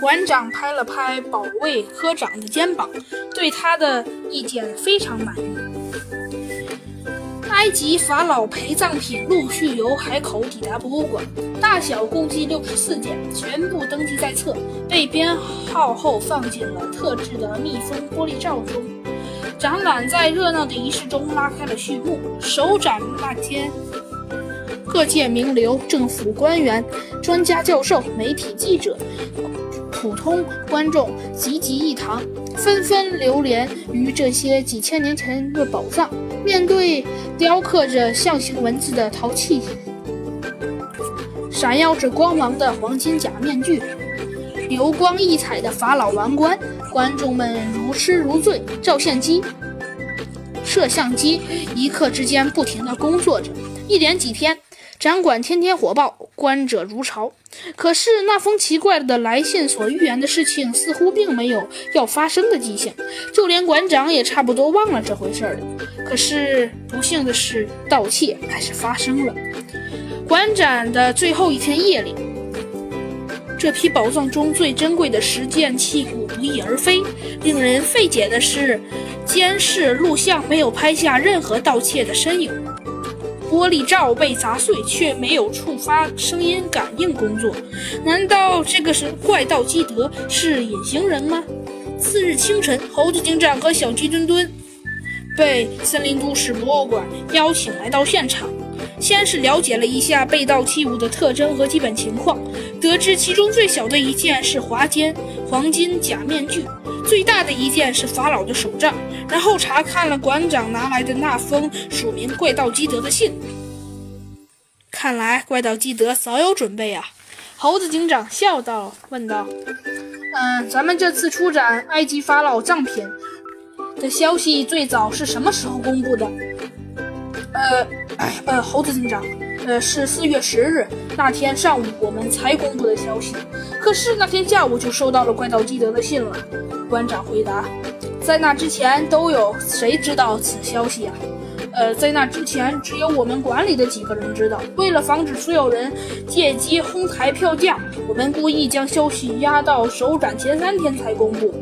馆长拍了拍保卫科长的肩膀，对他的意见非常满意。埃及法老陪葬品陆续由海口抵达博物馆，大小共计六十四件，全部登记在册，被编号后放进了特制的密封玻璃罩中。展览在热闹的仪式中拉开了序幕。首展那天，各界名流、政府官员、专家教授、媒体记者。普通观众济济一堂，纷纷流连于这些几千年前的宝藏。面对雕刻着象形文字的陶器，闪耀着光芒的黄金假面具，流光溢彩的法老王冠，观众们如痴如醉。照相机、摄像机一刻之间不停地工作着，一连几天。展馆天天火爆，观者如潮。可是那封奇怪的来信所预言的事情，似乎并没有要发生的迹象。就连馆长也差不多忘了这回事了。可是不幸的是，盗窃还是发生了。馆展的最后一天夜里，这批宝藏中最珍贵的十件器物不翼而飞。令人费解的是，监视录像没有拍下任何盗窃的身影。玻璃罩被砸碎，却没有触发声音感应工作。难道这个是怪盗基德是隐形人吗？次日清晨，猴子警长和小鸡墩墩被森林都市博物馆邀请来到现场，先是了解了一下被盗器物的特征和基本情况，得知其中最小的一件是华坚黄金假面具，最大的一件是法老的手杖。然后查看了馆长拿来的那封署名怪盗基德的信，看来怪盗基德早有准备啊！猴子警长笑道，问道：“嗯，咱们这次出展埃及法老藏品的消息最早是什么时候公布的？”“呃，呃，猴子警长，呃，是四月十日那天上午我们才公布的消息。可是那天下午就收到了怪盗基德的信了。”馆长回答。在那之前都有谁知道此消息啊？呃，在那之前只有我们馆里的几个人知道。为了防止所有人借机哄抬票价，我们故意将消息压到首展前三天才公布。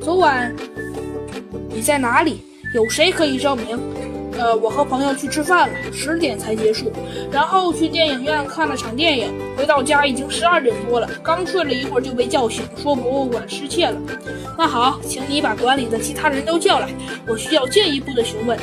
昨晚你在哪里？有谁可以证明？呃，我和朋友去吃饭了，十点才结束，然后去电影院看了场电影，回到家已经十二点多了，刚睡了一会儿就被叫醒，说博物馆失窃了。那好，请你把馆里的其他人都叫来，我需要进一步的询问。